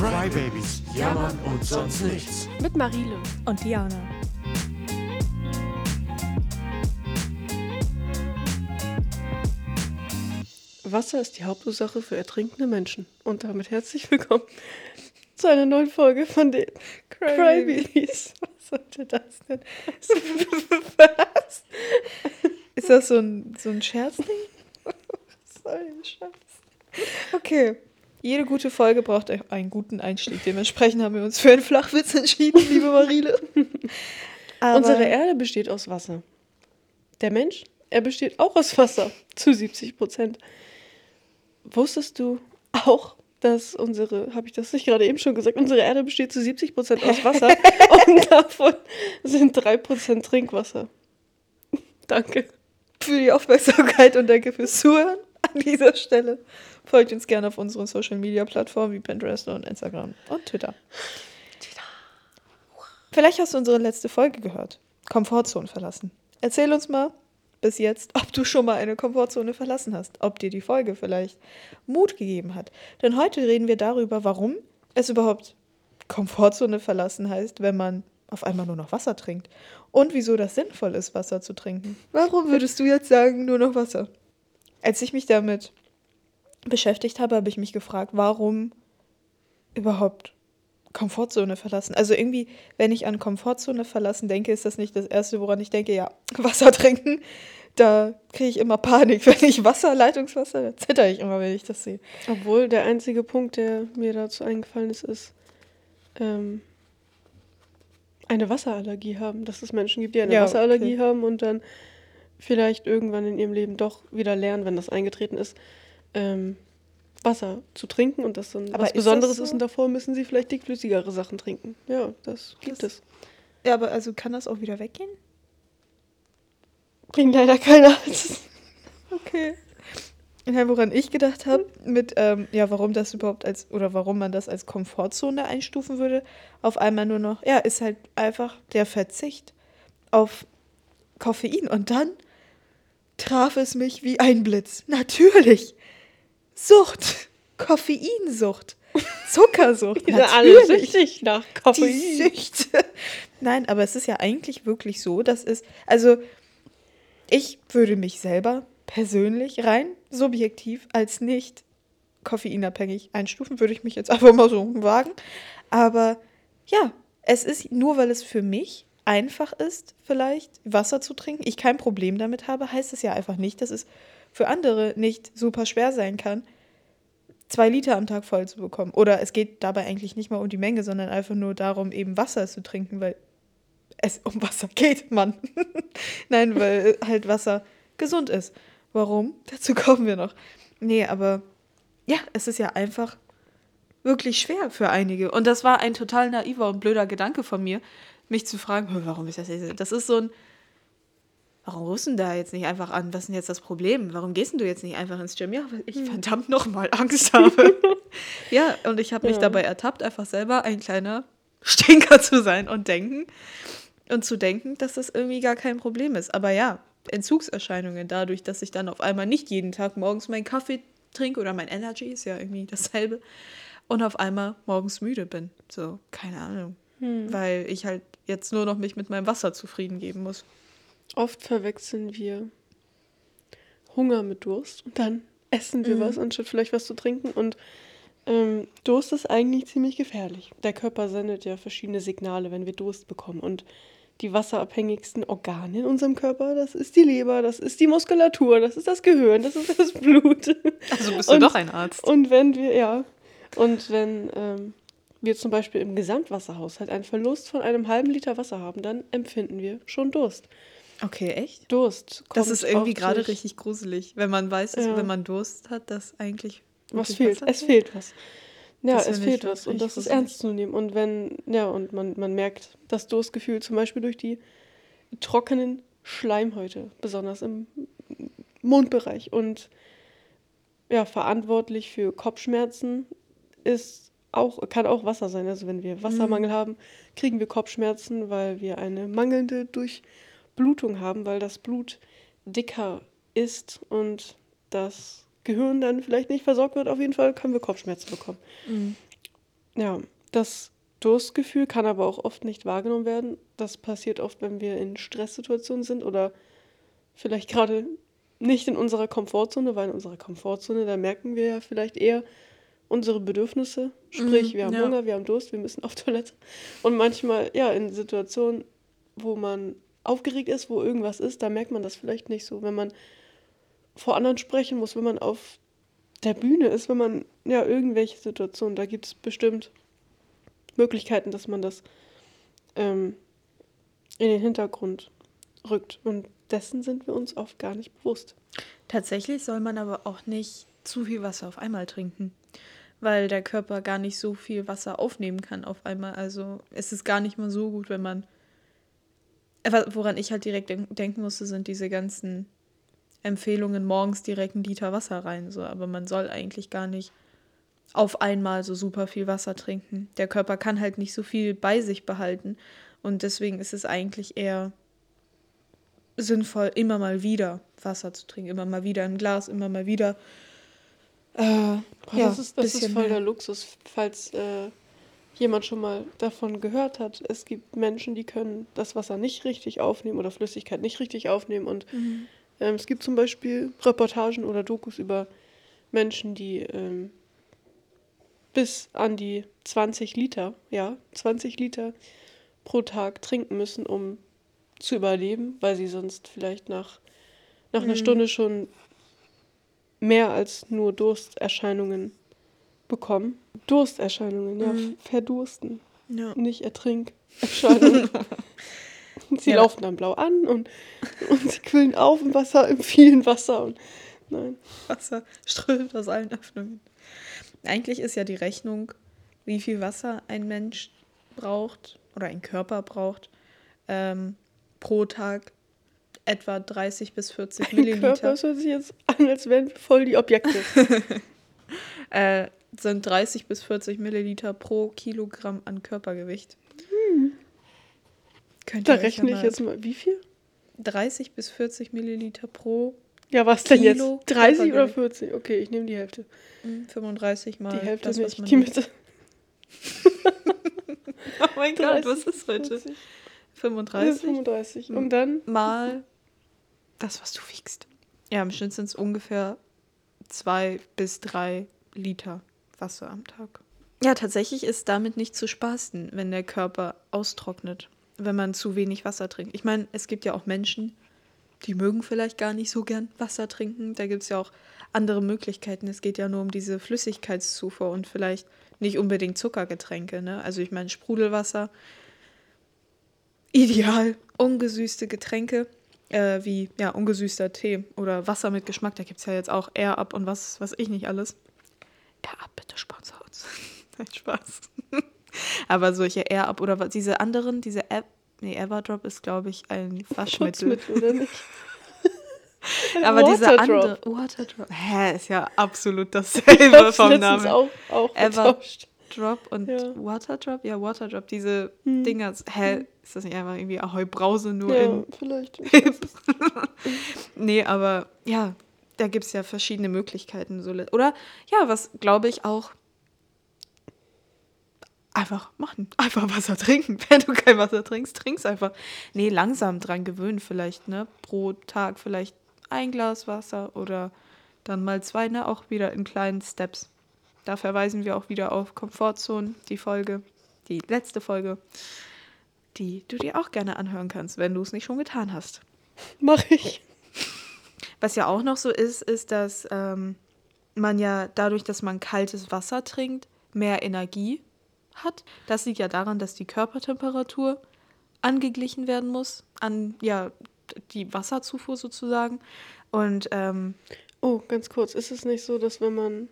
Crybabies, jammern und sonst nichts. Mit Marile. Und Diana. Wasser ist die Hauptursache für ertrinkende Menschen. Und damit herzlich willkommen zu einer neuen Folge von den Crybabies. Was sollte das denn? Was? Ist das so ein, so ein Scherzding? Was soll denn Scheiß? Okay. Jede gute Folge braucht einen guten Einstieg. Dementsprechend haben wir uns für einen Flachwitz entschieden, liebe Marile. Unsere Erde besteht aus Wasser. Der Mensch, er besteht auch aus Wasser. Zu 70 Prozent. Wusstest du auch, dass unsere, habe ich das nicht gerade eben schon gesagt, unsere Erde besteht zu 70 Prozent aus Wasser und davon sind 3 Prozent Trinkwasser. Danke. für die Aufmerksamkeit und danke fürs Zuhören an dieser Stelle. Folgt uns gerne auf unseren Social Media Plattformen wie Pinterest und Instagram und Twitter. Vielleicht hast du unsere letzte Folge gehört. Komfortzone verlassen. Erzähl uns mal bis jetzt, ob du schon mal eine Komfortzone verlassen hast. Ob dir die Folge vielleicht Mut gegeben hat. Denn heute reden wir darüber, warum es überhaupt Komfortzone verlassen heißt, wenn man auf einmal nur noch Wasser trinkt. Und wieso das sinnvoll ist, Wasser zu trinken. Warum würdest du jetzt sagen, nur noch Wasser? Als ich mich damit beschäftigt habe, habe ich mich gefragt, warum überhaupt Komfortzone verlassen. Also irgendwie, wenn ich an Komfortzone verlassen denke, ist das nicht das Erste, woran ich denke, ja, Wasser trinken. Da kriege ich immer Panik, wenn ich Wasser, Leitungswasser, da zitter ich immer, wenn ich das sehe. Obwohl der einzige Punkt, der mir dazu eingefallen ist, ist ähm, eine Wasserallergie haben. Dass es Menschen gibt, die eine Ja, Wasserallergie okay. haben und dann vielleicht irgendwann in ihrem Leben doch wieder lernen, wenn das eingetreten ist, ähm, Wasser zu trinken und das dann Aber was ist Besonderes so? ist und davor müssen sie vielleicht dickflüssigere Sachen trinken. Ja, das gibt Das- es. Ja, aber also kann das auch wieder weggehen? Bringt leider keiner. Okay. Ja, woran ich gedacht habe, mit, ähm, ja, warum das überhaupt als, oder warum man das als Komfortzone einstufen würde, auf einmal nur noch, ja, ist halt einfach der Verzicht auf Koffein. Und dann traf es mich wie ein Blitz. Natürlich. Sucht. Koffeinsucht. Zuckersucht. Die sind alle süchtig nach Die Koffein. Süchte. Nein, aber es ist ja eigentlich wirklich so, dass es, also ich würde mich selber persönlich rein subjektiv als nicht koffeinabhängig einstufen, würde ich mich jetzt einfach mal so wagen. Aber ja, es ist nur, weil es für mich einfach ist, vielleicht Wasser zu trinken, ich kein Problem damit habe, heißt es ja einfach nicht, dass es für andere nicht super schwer sein kann, zwei Liter am Tag voll zu bekommen. Oder es geht dabei eigentlich nicht mal um die Menge, sondern einfach nur darum, eben Wasser zu trinken, weil es um Wasser geht, Mann. Nein, weil halt Wasser gesund ist. Warum? Dazu kommen wir noch. Nee, aber ja, es ist ja einfach wirklich schwer für einige. Und das war ein total naiver und blöder Gedanke von mir, mich zu fragen, "Hm, warum ist das jetzt? Das ist so ein, warum rufst du denn da jetzt nicht einfach an? Was ist denn jetzt das Problem? Warum gehst denn du jetzt nicht einfach ins Gym? Ja, weil ich verdammt nochmal Angst habe. ja, und ich habe mich Ja. dabei ertappt, einfach selber ein kleiner Stinker zu sein und denken und zu denken, dass das irgendwie gar kein Problem ist. Aber ja, Entzugserscheinungen dadurch, dass ich dann auf einmal nicht jeden Tag morgens meinen Kaffee trinke oder mein Energy ist ja irgendwie dasselbe und auf einmal morgens müde bin. So, keine Ahnung. Weil ich halt jetzt nur noch mich mit meinem Wasser zufrieden geben muss. Oft verwechseln wir Hunger mit Durst und dann essen wir Mhm. was, anstatt vielleicht was zu trinken. Und ähm, Durst ist eigentlich ziemlich gefährlich. Der Körper sendet ja verschiedene Signale, wenn wir Durst bekommen. Und die wasserabhängigsten Organe in unserem Körper, das ist die Leber, das ist die Muskulatur, das ist das Gehirn, das ist das Blut. Also bist du Und- doch ein Arzt. Und wenn wir, ja, und wenn ähm, wir zum Beispiel im Gesamtwasserhaushalt einen Verlust von einem halben Liter Wasser haben, dann empfinden wir schon Durst. Okay, echt? Durst. Das ist irgendwie gerade durch- richtig gruselig, wenn man weiß, dass, Ja. wenn man Durst hat, dass eigentlich Was fehlt? Es fehlt was. Ja, Das es fehlt was. Und das ist ernst zu nehmen. Und wenn, ja, und man, man merkt das Durstgefühl zum Beispiel durch die trockenen Schleimhäute, besonders im Mundbereich. Und ja, verantwortlich für Kopfschmerzen ist auch, kann auch Wasser sein. Also wenn wir Wassermangel haben, kriegen wir Kopfschmerzen, weil wir eine mangelnde Durchblutung haben, weil das Blut dicker ist und das Gehirn dann vielleicht nicht versorgt wird. Auf jeden Fall können wir Kopfschmerzen bekommen. Ja, das Durstgefühl kann aber auch oft nicht wahrgenommen werden. Das passiert oft, wenn wir in Stresssituationen sind oder vielleicht gerade nicht in unserer Komfortzone, weil in unserer Komfortzone, da merken wir ja vielleicht eher unsere Bedürfnisse. Sprich, Mhm, wir haben ja. Hunger, wir haben Durst, wir müssen auf Toilette. Und manchmal, ja, in Situationen, wo man aufgeregt ist, wo irgendwas ist, da merkt man das vielleicht nicht so. Wenn man vor anderen sprechen muss, wenn man auf der Bühne ist, wenn man, ja, irgendwelche Situationen, da gibt es bestimmt Möglichkeiten, dass man das ähm, in den Hintergrund rückt. Und dessen sind wir uns oft gar nicht bewusst. Tatsächlich soll man aber auch nicht zu viel Wasser auf einmal trinken, weil der Körper gar nicht so viel Wasser aufnehmen kann auf einmal. Also es ist gar nicht mal so gut, wenn man. Aber Woran ich halt direkt denk denken musste, sind diese ganzen Empfehlungen, morgens direkt einen Liter Wasser rein. So. Aber man soll eigentlich gar nicht auf einmal so super viel Wasser trinken. Der Körper kann halt nicht so viel bei sich behalten. Und deswegen ist es eigentlich eher sinnvoll, immer mal wieder Wasser zu trinken. Immer mal wieder ein Glas, immer mal wieder. Äh, ja, das ist, das ist voll mehr. der Luxus, falls äh, jemand schon mal davon gehört hat. Es gibt Menschen, die können das Wasser nicht richtig aufnehmen oder Flüssigkeit nicht richtig aufnehmen. Und Mhm. ähm, es gibt zum Beispiel Reportagen oder Dokus über Menschen, die ähm, bis an die 20 Liter, ja, 20 Liter pro Tag trinken müssen, um zu überleben, weil sie sonst vielleicht nach, nach einer Mhm. Stunde schon mehr als nur Dursterscheinungen bekommen. Dursterscheinungen, ja, Mhm. verdursten, Ja. nicht Ertrinkerscheinungen. sie Ja. laufen dann blau an und, und sie quillen auf im Wasser, im vielen Wasser. Und, nein. Wasser strömt aus allen Öffnungen. Eigentlich ist ja die Rechnung, wie viel Wasser ein Mensch braucht oder ein Körper braucht, ähm, pro Tag etwa 30 bis 40 Mein Körper, Milliliter. das hört sich jetzt an, als wären wir voll die Objekte. Äh, sind 30 bis 40 Milliliter pro Kilogramm an Körpergewicht. Könnt da rechne ja ich jetzt mal. Wie viel? 30 bis 40 Milliliter pro Ja, was denn jetzt? Kilo 30 oder Körpergewicht. 40? Okay, ich nehme die Hälfte. mm, 35 mal Die Hälfte das, was nicht. man Die. Mitte. Oh mein Gott, was 30, ist heute? 40. Das ist 35 35. Mhm. Und dann mal das, was du wiegst. Ja, im Schnitt sind es ungefähr zwei bis drei Liter Wasser am Tag. Ja, tatsächlich ist damit nicht zu spaßen, wenn der Körper austrocknet, wenn man zu wenig Wasser trinkt. Ich meine, es gibt ja auch Menschen, die mögen vielleicht gar nicht so gern Wasser trinken. Da gibt es ja auch andere Möglichkeiten. Es geht ja nur um diese Flüssigkeitszufuhr und vielleicht nicht unbedingt Zuckergetränke. Ne? Also ich meine, Sprudelwasser, ideal. Ungesüßte Getränke, äh, wie ja, ungesüßter Tee oder Wasser mit Geschmack. Da gibt es ja jetzt auch Air Up und was weiß ich nicht alles. Air Up, bitte sponsor uns. Nein, Spaß. Aber solche Air Up oder was- diese anderen, diese App, nee, Everdrop ist, glaube ich, ein Waschmittel. Oder nicht? Aber diese Waterdrop. andere. Waterdrop. Hä, ist ja absolut dasselbe vom Namen. auch, auch Ever- getauscht. Drop und Ja. Waterdrop? Ja, Waterdrop, diese Hm. Dinger. Hä, ist das nicht einfach irgendwie Ahoi Brause nur Ja, in vielleicht. Nee, aber ja, da gibt es ja verschiedene Möglichkeiten. Oder ja, was glaube ich auch einfach machen. Einfach Wasser trinken. Wenn du kein Wasser trinkst, trinkst einfach. Nee, langsam dran gewöhnen vielleicht, ne? Pro Tag vielleicht ein Glas Wasser oder dann mal zwei, ne? Auch wieder in kleinen Steps. Da verweisen wir auch wieder auf Komfortzone, die Folge, die letzte Folge, die du dir auch gerne anhören kannst, wenn du es nicht schon getan hast. Mach ich. Was ja auch noch so ist, ist, dass ähm, man ja dadurch, dass man kaltes Wasser trinkt, mehr Energie hat. Das liegt ja daran, dass die Körpertemperatur angeglichen werden muss an ja die Wasserzufuhr sozusagen. Und ähm, Oh, ganz kurz. Ist es nicht so, dass wenn man,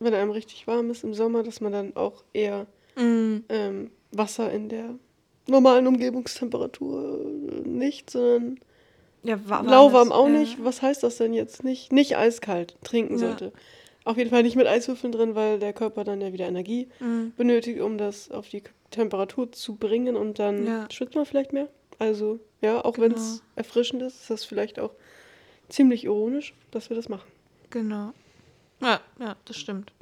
wenn einem richtig warm ist im Sommer, dass man dann auch eher mm, ähm, Wasser in der normalen Umgebungstemperatur äh, nicht, sondern ja, wa- lauwarm auch äh, nicht. Was heißt das denn jetzt? Nicht, nicht eiskalt trinken Ja. sollte. Auf jeden Fall nicht mit Eiswürfeln drin, weil der Körper dann ja wieder Energie mm, benötigt, um das auf die Temperatur zu bringen und dann Ja. schwitzt man vielleicht mehr. Also, ja, auch wenn es Genau. erfrischend ist, ist das vielleicht auch ziemlich ironisch, dass wir das machen. Genau. Ja, ja, das stimmt.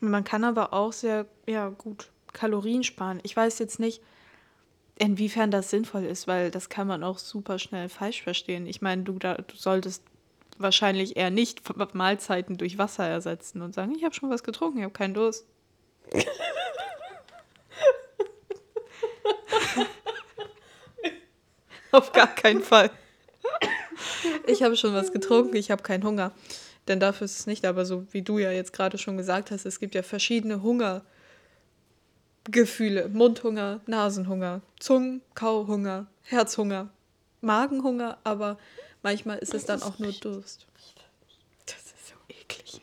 Man kann aber auch sehr ja, gut Kalorien sparen. Ich weiß jetzt nicht, inwiefern das sinnvoll ist, weil das kann man auch super schnell falsch verstehen. Ich meine, du, da, du solltest wahrscheinlich eher nicht Mahlzeiten durch Wasser ersetzen und sagen, ich habe schon was getrunken, ich habe keinen Durst. Auf gar keinen Fall. Ich habe schon was getrunken, ich habe keinen Hunger. Denn dafür ist es nicht, aber so wie du ja jetzt gerade schon gesagt hast, es gibt ja verschiedene Hungergefühle. Mundhunger, Nasenhunger, Zungen, Kauhunger, Herzhunger, Magenhunger, aber manchmal ist es dann auch nur Durst. Das ist so eklig.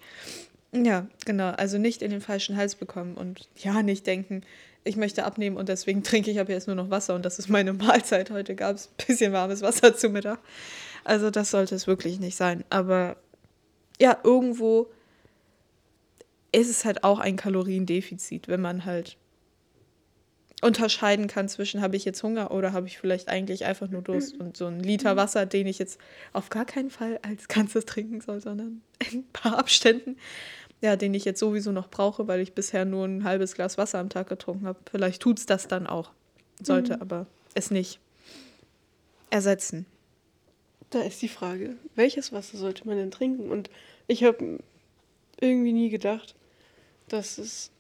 Ja, genau. Also nicht in den falschen Hals bekommen und ja, nicht denken, ich möchte abnehmen und deswegen trinke ich ab jetzt nur noch Wasser und das ist meine Mahlzeit. Heute gab es ein bisschen warmes Wasser zu Mittag. Also das sollte es wirklich nicht sein. Aber ja, irgendwo ist es halt auch ein Kaloriendefizit, wenn man halt unterscheiden kann zwischen, habe ich jetzt Hunger oder habe ich vielleicht eigentlich einfach nur Durst und so ein Liter Wasser, den ich jetzt auf gar keinen Fall als Ganzes trinken soll, sondern in ein paar Abständen, ja, den ich jetzt sowieso noch brauche, weil ich bisher nur ein halbes Glas Wasser am Tag getrunken habe. Vielleicht tut es das dann auch, sollte Mhm. aber es nicht ersetzen. Da ist die Frage, welches Wasser sollte man denn trinken? Und ich habe irgendwie nie gedacht, dass es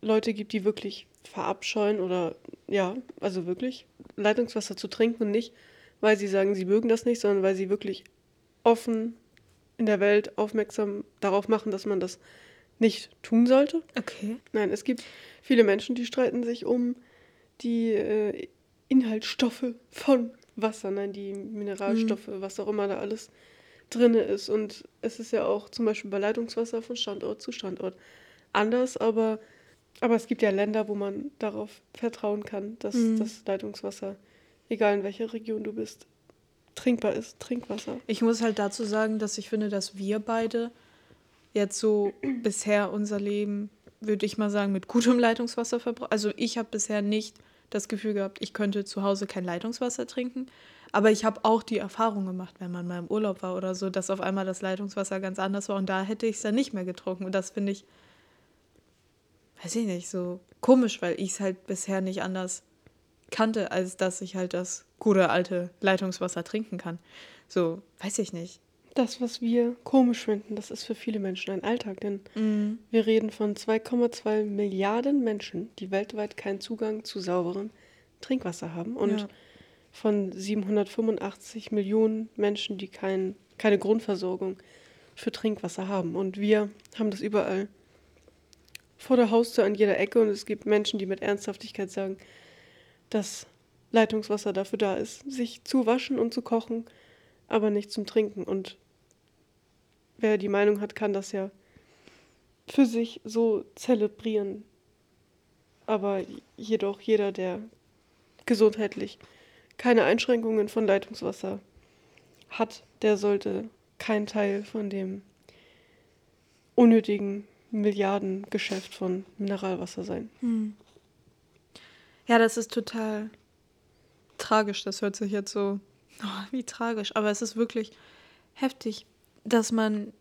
Leute gibt, die wirklich verabscheuen oder ja, also wirklich Leitungswasser zu trinken und nicht, weil sie sagen, sie mögen das nicht, sondern weil sie wirklich offen in der Welt aufmerksam darauf machen, dass man das nicht tun sollte. Okay. Nein, es gibt viele Menschen, die streiten sich um die äh, Inhaltsstoffe von Wasser, nein, die Mineralstoffe, was auch immer da alles drin ist. Und es ist ja auch zum Beispiel bei Leitungswasser von Standort zu Standort anders, aber, aber es gibt ja Länder, wo man darauf vertrauen kann, dass Mhm. das Leitungswasser, egal in welcher Region du bist, trinkbar ist, Trinkwasser. Ich muss halt dazu sagen, dass ich finde, dass wir beide jetzt so bisher unser Leben, würde ich mal sagen, mit gutem Leitungswasser verbrauchen. Also ich habe bisher nicht das Gefühl gehabt, ich könnte zu Hause kein Leitungswasser trinken. Aber ich habe auch die Erfahrung gemacht, wenn man mal im Urlaub war oder so, dass auf einmal das Leitungswasser ganz anders war und da hätte ich es dann nicht mehr getrunken. Und das finde ich, weiß ich nicht, so komisch, weil ich es halt bisher nicht anders kannte, als dass ich halt das gute alte Leitungswasser trinken kann. So, weiß ich nicht. Das, was wir komisch finden, das ist für viele Menschen ein Alltag, denn wir reden von 2,2 Milliarden Menschen, die weltweit keinen Zugang zu sauberem Trinkwasser haben und Ja. von 785 Millionen Menschen, die kein, keine Grundversorgung für Trinkwasser haben. Und wir haben das überall vor der Haustür an jeder Ecke und es gibt Menschen, die mit Ernsthaftigkeit sagen, dass Leitungswasser dafür da ist, sich zu waschen und zu kochen, aber nicht zum Trinken. Und wer die Meinung hat, kann das ja für sich so zelebrieren. Aber jedoch jeder, der gesundheitlich keine Einschränkungen von Leitungswasser hat, der sollte kein Teil von dem unnötigen Milliardengeschäft von Mineralwasser sein. Ja, das ist total tragisch. Das hört sich jetzt so, oh, wie tragisch. Aber es ist wirklich heftig, dass man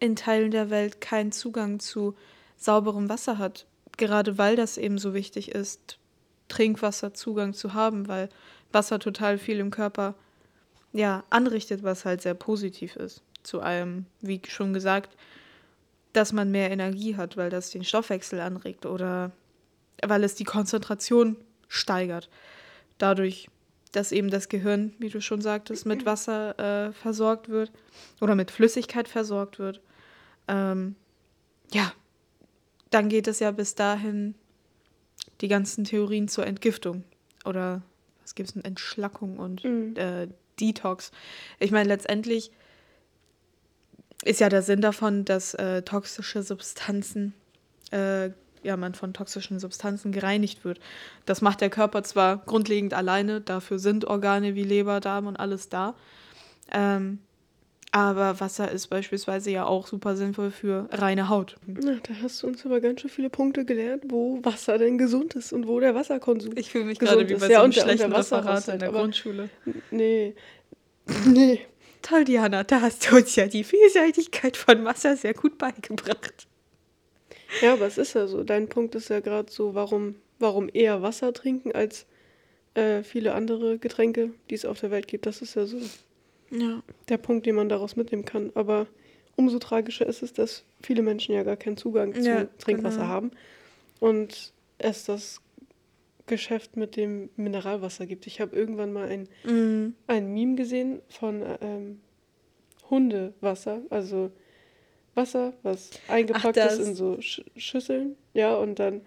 in Teilen der Welt keinen Zugang zu sauberem Wasser hat. Gerade weil das eben so wichtig ist, Trinkwasserzugang zu haben, weil Wasser total viel im Körper ja, anrichtet, was halt sehr positiv ist. Zu allem, wie schon gesagt, dass man mehr Energie hat, weil das den Stoffwechsel anregt oder weil es die Konzentration steigert. Dadurch, dass eben das Gehirn, wie du schon sagtest, mit Wasser äh, versorgt wird oder mit Flüssigkeit versorgt wird. Ähm, ja, dann geht es ja bis dahin die ganzen Theorien zur Entgiftung oder was gibt es denn, Entschlackung und Mhm. äh, Detox. Ich meine, letztendlich ist ja der Sinn davon, dass äh, toxische Substanzen, äh, ja, man von toxischen Substanzen gereinigt wird. Das macht der Körper zwar grundlegend alleine, dafür sind Organe wie Leber, Darm und alles da. Ähm, aber Wasser ist beispielsweise ja auch super sinnvoll für reine Haut. Na, da hast du uns aber ganz schön viele Punkte gelernt, wo Wasser denn gesund ist und wo der Wasserkonsum. Ich fühle mich gerade wie ist. bei Ja, so einem der- der schlechten Referat in der aber- Grundschule. Nee. Nee. Toll, Diana, da hast du uns ja die Vielseitigkeit von Wasser sehr gut beigebracht. Ja, aber es ist ja so. Dein Punkt ist ja gerade so, warum, warum eher Wasser trinken als äh, viele andere Getränke, die es auf der Welt gibt. Das ist ja so Ja. der Punkt, den man daraus mitnehmen kann. Aber umso tragischer ist es, dass viele Menschen ja gar keinen Zugang zu Ja, Trinkwasser genau. haben und es das Geschäft mit dem Mineralwasser gibt. Ich habe irgendwann mal ein, Mhm. ein Meme gesehen von ähm, Hundewasser, also Wasser, was eingepackt das. ist in so Sch Schüsseln, ja, und dann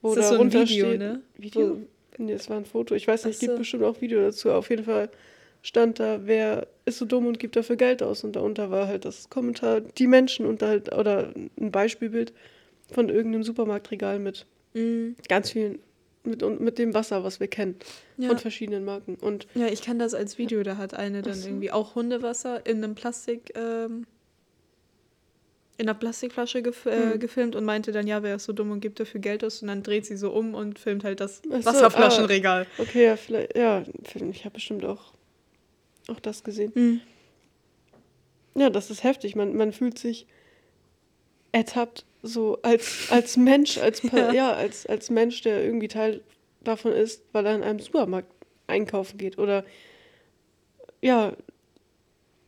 wo Ist das da so ein Video, steht, ne? Video? Nee, es war ein Foto. Ich weiß nicht, Ach gibt so. bestimmt auch Video dazu. Auf jeden Fall stand da, wer ist so dumm und gibt dafür Geld aus. Und darunter war halt das Kommentar, die Menschen und halt, oder ein Beispielbild von irgendeinem Supermarktregal mit Mhm. ganz vielen, mit, mit dem Wasser, was wir kennen, Ja. von verschiedenen Marken. Und Ja, ich kann das als Video. Da hat eine dann so. irgendwie auch Hundewasser in einem Plastik, ähm, in einer Plastikflasche gef äh, Mhm. gefilmt und meinte dann, ja, wer ist so dumm und gibt dafür Geld aus und dann dreht sie so um und filmt halt das so, Wasserflaschenregal. okay, ja, vielleicht, ja, ich habe bestimmt auch, auch das gesehen. Mhm. Ja, das ist heftig. Man, man fühlt sich ertappt, so als, als Mensch, als, Ja. Ja. als, als Mensch, der irgendwie Teil davon ist, weil er in einem Supermarkt einkaufen geht oder ja,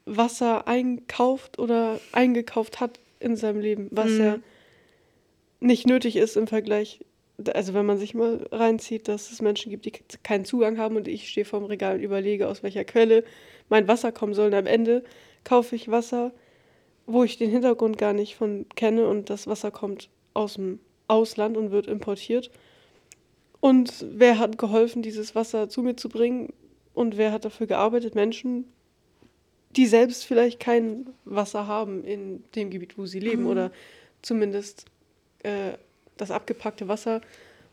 Wasser einkauft oder eingekauft hat in seinem Leben, was Mhm. ja nicht nötig ist im Vergleich. Also wenn man sich mal reinzieht, dass es Menschen gibt, die keinen Zugang haben und ich stehe vorm Regal und überlege, aus welcher Quelle mein Wasser kommen soll. Und am Ende kaufe ich Wasser, wo ich den Hintergrund gar nicht von kenne und das Wasser kommt aus dem Ausland und wird importiert. Und wer hat geholfen, dieses Wasser zu mir zu bringen? Und wer hat dafür gearbeitet? Menschen, die selbst vielleicht kein Wasser haben in dem Gebiet, wo sie leben Mhm. oder zumindest äh, das abgepackte Wasser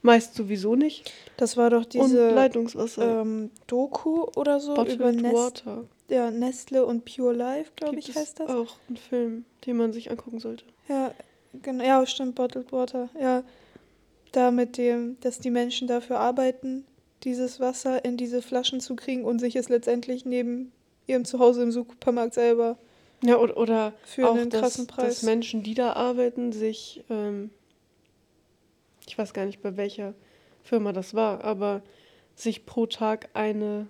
meist sowieso nicht. Das war doch und diese Leitungswasser. ähm, Doku oder so Bottled über Nest Water. Ja, Nestle und Pure Life, glaube ich, heißt das. auch ein Film, den man sich angucken sollte. Ja, genau. Ja, stimmt, Bottled Water. Ja, da mit dem, dass die Menschen dafür arbeiten, dieses Wasser in diese Flaschen zu kriegen und sich es letztendlich neben ihrem Zuhause im Supermarkt selber Ja, oder, oder für auch, einen dass, krassen dass Preis. Menschen, die da arbeiten, sich, ähm, ich weiß gar nicht, bei welcher Firma das war, aber sich pro Tag eine,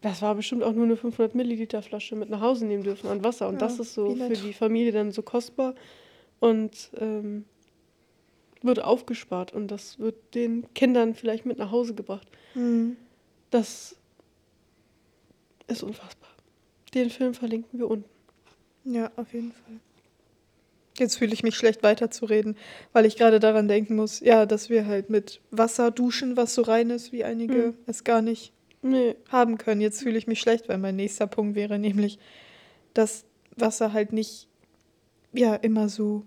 das war bestimmt auch nur eine 500 Milliliter Flasche mit nach Hause nehmen dürfen an Wasser. Und Ja, das ist so für die Familie dann so kostbar und ähm, wird aufgespart und das wird den Kindern vielleicht mit nach Hause gebracht. Hm. Das ist unfassbar. Den Film verlinken wir unten. Ja, auf jeden Fall. Jetzt fühle ich mich schlecht weiterzureden, weil ich gerade daran denken muss, ja, dass wir halt mit Wasser duschen, was so rein ist, wie einige Hm. es gar nicht Nee, haben können. Jetzt fühle ich mich schlecht, weil mein nächster Punkt wäre nämlich, dass Wasser halt nicht ja immer so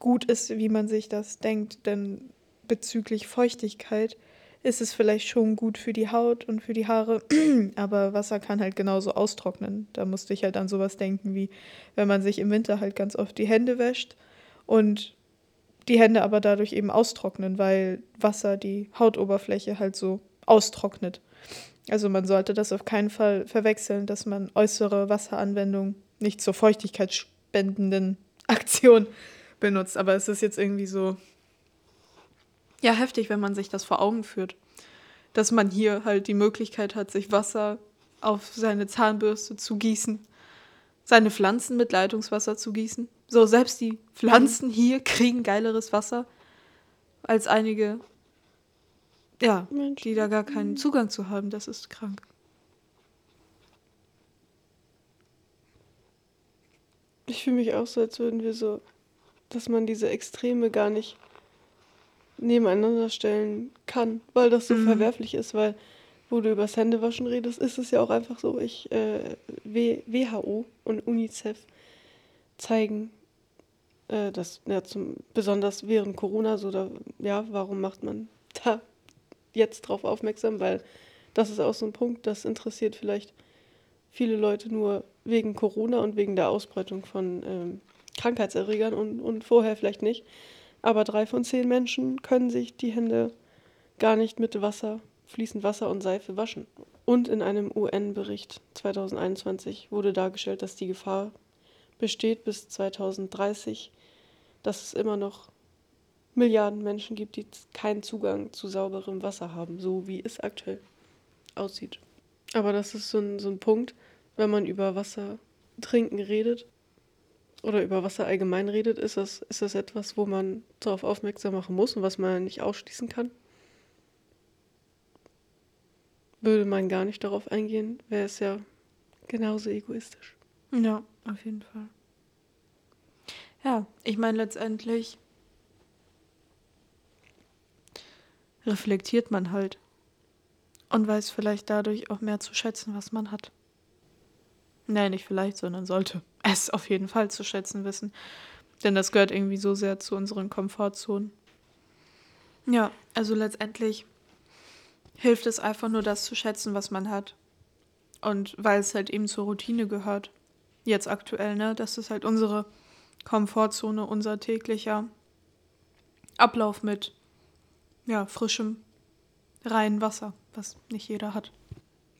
gut ist, wie man sich das denkt. Denn bezüglich Feuchtigkeit ist es vielleicht schon gut für die Haut und für die Haare, aber Wasser kann halt genauso austrocknen. Da musste ich halt an sowas denken, wie wenn man sich im Winter halt ganz oft die Hände wäscht und die Hände aber dadurch eben austrocknen, weil Wasser die Hautoberfläche halt so austrocknet. Also man sollte das auf keinen Fall verwechseln, dass man äußere Wasseranwendung nicht zur feuchtigkeitsspendenden Aktion benutzt. Aber es ist jetzt irgendwie so, ja, heftig, wenn man sich das vor Augen führt. Dass man hier halt die Möglichkeit hat, sich Wasser auf seine Zahnbürste zu gießen, seine Pflanzen mit Leitungswasser zu gießen. So, selbst die Pflanzen hier kriegen geileres Wasser als einige, ja, Mensch. die da gar keinen Zugang zu haben. Das ist krank. Ich fühle mich auch so, als würden wir so, dass man diese Extreme gar nicht nebeneinander stellen kann, weil das so Mhm. verwerflich ist, weil wo du übers Händewaschen redest, ist es ja auch einfach so, ich, äh, WHO und UNICEF zeigen, äh, das ja, zum, besonders während Corona so, da, ja, warum macht man da jetzt drauf aufmerksam, weil das ist auch so ein Punkt, das interessiert vielleicht viele Leute nur wegen Corona und wegen der Ausbreitung von ähm, Krankheitserregern und, und vorher vielleicht nicht. Aber drei von zehn Menschen können sich die Hände gar nicht mit Wasser, fließend Wasser und Seife waschen. Und in einem UN-Bericht 2021 wurde dargestellt, dass die Gefahr besteht bis 2030, dass es immer noch Milliarden Menschen gibt, die keinen Zugang zu sauberem Wasser haben, so wie es aktuell aussieht. Aber das ist so ein, so ein Punkt, wenn man über Wasser trinken redet oder über Wasser allgemein redet, ist das, ist das etwas, wo man darauf aufmerksam machen muss und was man nicht ausschließen kann. Würde man gar nicht darauf eingehen, wäre es ja genauso egoistisch. Ja, auf jeden Fall. Ja, ich meine, letztendlich reflektiert man halt und weiß vielleicht dadurch auch mehr zu schätzen, was man hat. Nein, nicht vielleicht, sondern sollte es auf jeden Fall zu schätzen wissen. Denn das gehört irgendwie so sehr zu unseren Komfortzonen. Ja, also letztendlich hilft es einfach nur, das zu schätzen, was man hat. Und weil es halt eben zur Routine gehört. Jetzt aktuell, ne? Das ist halt unsere Komfortzone, unser täglicher Ablauf mit ja, frischem, reinem Wasser, was nicht jeder hat.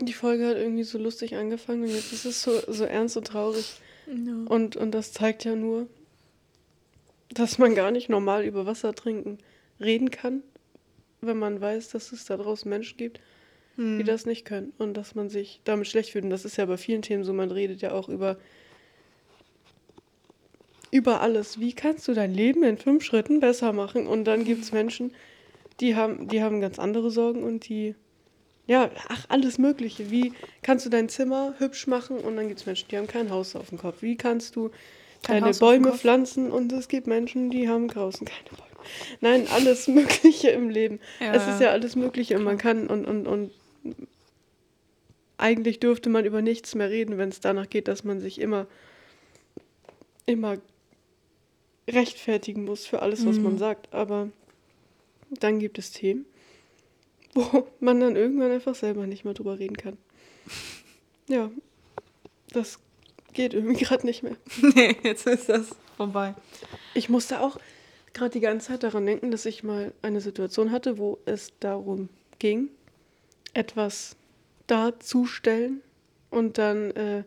Die Folge hat irgendwie so lustig angefangen und jetzt ist es so, so ernst und traurig. Ja. Und, und das zeigt ja nur, dass man gar nicht normal über Wasser trinken reden kann, wenn man weiß, dass es da draußen Menschen gibt, Hm. die das nicht können und dass man sich damit schlecht fühlt. Und das ist ja bei vielen Themen so, man redet ja auch über, über alles. Wie kannst du dein Leben in fünf Schritten besser machen? Und dann gibt es Menschen, die haben, die haben ganz andere Sorgen und die, ja, ach, alles Mögliche. Wie kannst du dein Zimmer hübsch machen? Und dann gibt es Menschen, die haben kein Haus auf dem Kopf. Wie kannst du Kein deine Haus auf dem Bäume Kopf? pflanzen? Und es gibt Menschen, die haben draußen keine Bäume. Nein, alles Mögliche im Leben. Ja, es ist ja alles Mögliche und man kann und, und, und eigentlich dürfte man über nichts mehr reden, wenn es danach geht, dass man sich immer, immer rechtfertigen muss für alles, was man Mhm. sagt. Aber dann gibt es Themen, wo man dann irgendwann einfach selber nicht mehr drüber reden kann. Ja, das geht irgendwie gerade nicht mehr. nee, jetzt ist das vorbei. Ich musste auch gerade die ganze Zeit daran denken, dass ich mal eine Situation hatte, wo es darum ging, etwas darzustellen und dann, äh,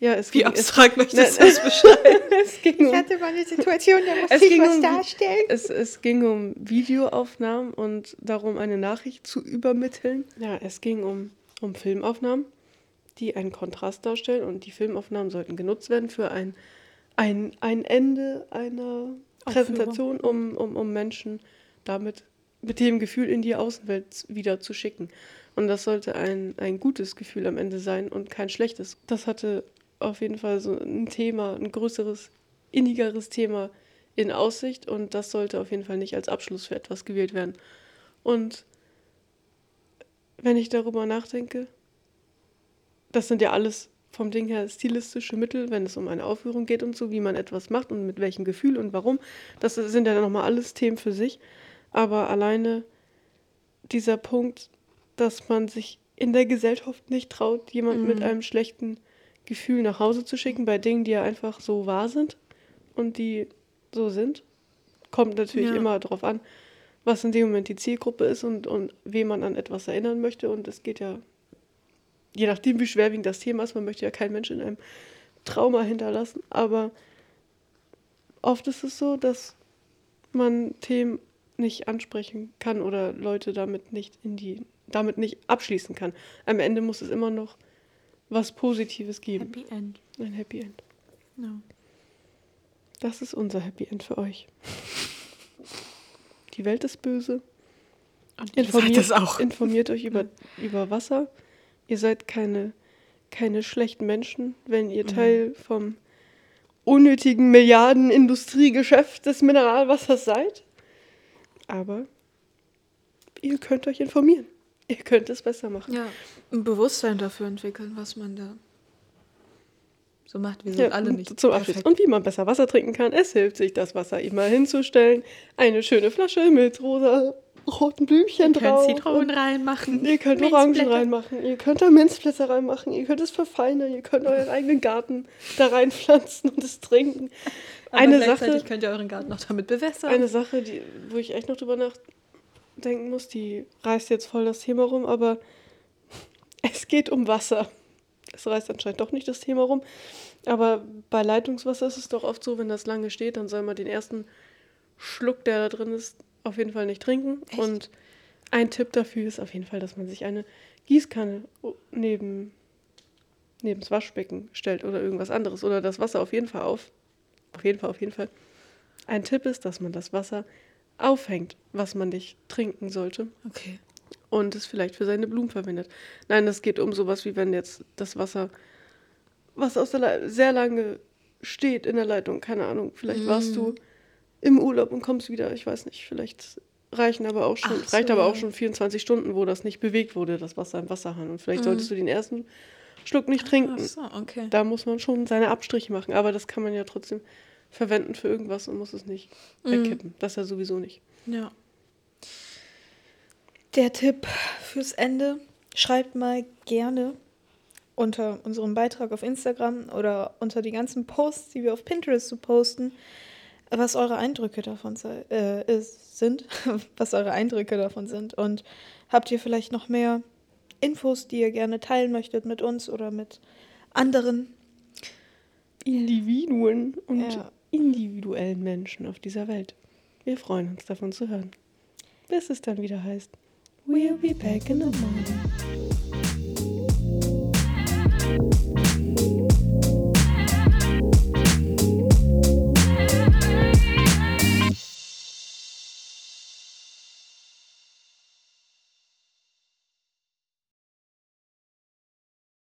ja, es Wie ging, abstrakt möchtest Ne- du es beschreiben? es, es ging um, mal eine Situation, da musste Es ging um- darstellen. es, es ging um Videoaufnahmen und darum, eine Nachricht zu übermitteln. Ja, es ging um, um Filmaufnahmen, die einen Kontrast darstellen und die Filmaufnahmen sollten genutzt werden für ein, ein, ein Ende einer Präsentation, um, um, um Menschen damit mit dem Gefühl in die Außenwelt wieder zu schicken. Und das sollte ein, ein gutes Gefühl am Ende sein und kein schlechtes. Das hatte auf jeden Fall so ein Thema, ein größeres, innigeres Thema in Aussicht und das sollte auf jeden Fall nicht als Abschluss für etwas gewählt werden. Und wenn ich darüber nachdenke, das sind ja alles vom Ding her stilistische Mittel, wenn es um eine Aufführung geht und so, wie man etwas macht und mit welchem Gefühl und warum. Das sind ja nochmal alles Themen für sich. Aber alleine dieser Punkt, dass man sich in der Gesellschaft nicht traut, jemanden mit Mhm. einem schlechten Gefühl nach Hause zu schicken, bei Dingen, die ja einfach so wahr sind und die so sind, kommt natürlich Ja. immer darauf an, was in dem Moment die Zielgruppe ist und, und wen man an etwas erinnern möchte. Und es geht ja, je nachdem, wie schwerwiegend das Thema ist, man möchte ja keinen Menschen in einem Trauma hinterlassen, aber oft ist es so, dass man Themen nicht ansprechen kann oder Leute damit nicht in die, damit nicht abschließen kann. Am Ende muss es immer noch was Positives geben. Happy End. Ein Happy End. Ja. Das ist unser Happy End für euch. Die Welt ist böse. Und ihr seid Informiert, das auch. informiert euch über, über Wasser. Ihr seid keine, keine schlechten Menschen, wenn ihr Mhm. Teil vom unnötigen Milliarden-Industriegeschäft des Mineralwassers seid. Aber ihr könnt euch informieren. Ihr könnt es besser machen. Ja, ein Bewusstsein dafür entwickeln, was man da so macht. Wir sind Ja, alle nicht zum Abschluss. Und wie man besser Wasser trinken kann. Es hilft sich, das Wasser immer hinzustellen. Eine schöne Flasche mit rosa roten Blümchen Ihr drauf. könnt Zitronen reinmachen. Ihr könnt Orangen reinmachen, ihr könnt da Minzblätter reinmachen, ihr könnt es verfeinern, ihr könnt euren eigenen Garten da reinpflanzen und es trinken. Aber eine gleichzeitig Sache, könnt ihr euren Garten noch damit bewässern. eine Sache, die, wo ich echt noch drüber nachdenken muss, die reißt jetzt voll das Thema rum, aber es geht um Wasser. Es reißt anscheinend doch nicht das Thema rum. Aber bei Leitungswasser ist es doch oft so, wenn das lange steht, dann soll man den ersten Schluck, der da drin ist, auf jeden Fall nicht trinken. Echt? Und ein Tipp dafür ist auf jeden Fall, dass man sich eine Gießkanne neben neben das Waschbecken stellt oder irgendwas anderes oder das Wasser auf jeden Fall auf. Auf jeden Fall, auf jeden Fall. Ein Tipp ist, dass man das Wasser aufhängt, was man nicht trinken sollte Okay. und es vielleicht für seine Blumen verwendet. Nein, es geht um sowas wie wenn jetzt das Wasser, was aus der Le sehr lange steht in der Leitung, keine Ahnung, vielleicht warst du im Urlaub und kommst wieder, ich weiß nicht, vielleicht reichen aber auch schon, so, reicht aber auch schon 24 Stunden, wo das nicht bewegt wurde, das Wasser im Wasserhahn. Und vielleicht Mhm. solltest du den ersten Schluck nicht trinken. Ach so, okay. Da muss man schon seine Abstriche machen, aber das kann man ja trotzdem verwenden für irgendwas und muss es nicht Mhm. wegkippen. Das ja sowieso nicht. Ja. Der Tipp fürs Ende, schreibt mal gerne unter unserem Beitrag auf Instagram oder unter die ganzen Posts, die wir auf Pinterest so posten, was eure Eindrücke davon äh, sind, was eure Eindrücke davon sind. Und habt ihr vielleicht noch mehr Infos, die ihr gerne teilen möchtet mit uns oder mit anderen? Individuen und Ja. Individuellen Menschen auf dieser Welt. Wir freuen uns davon zu hören. Bis es dann wieder heißt, We'll be back in the morning.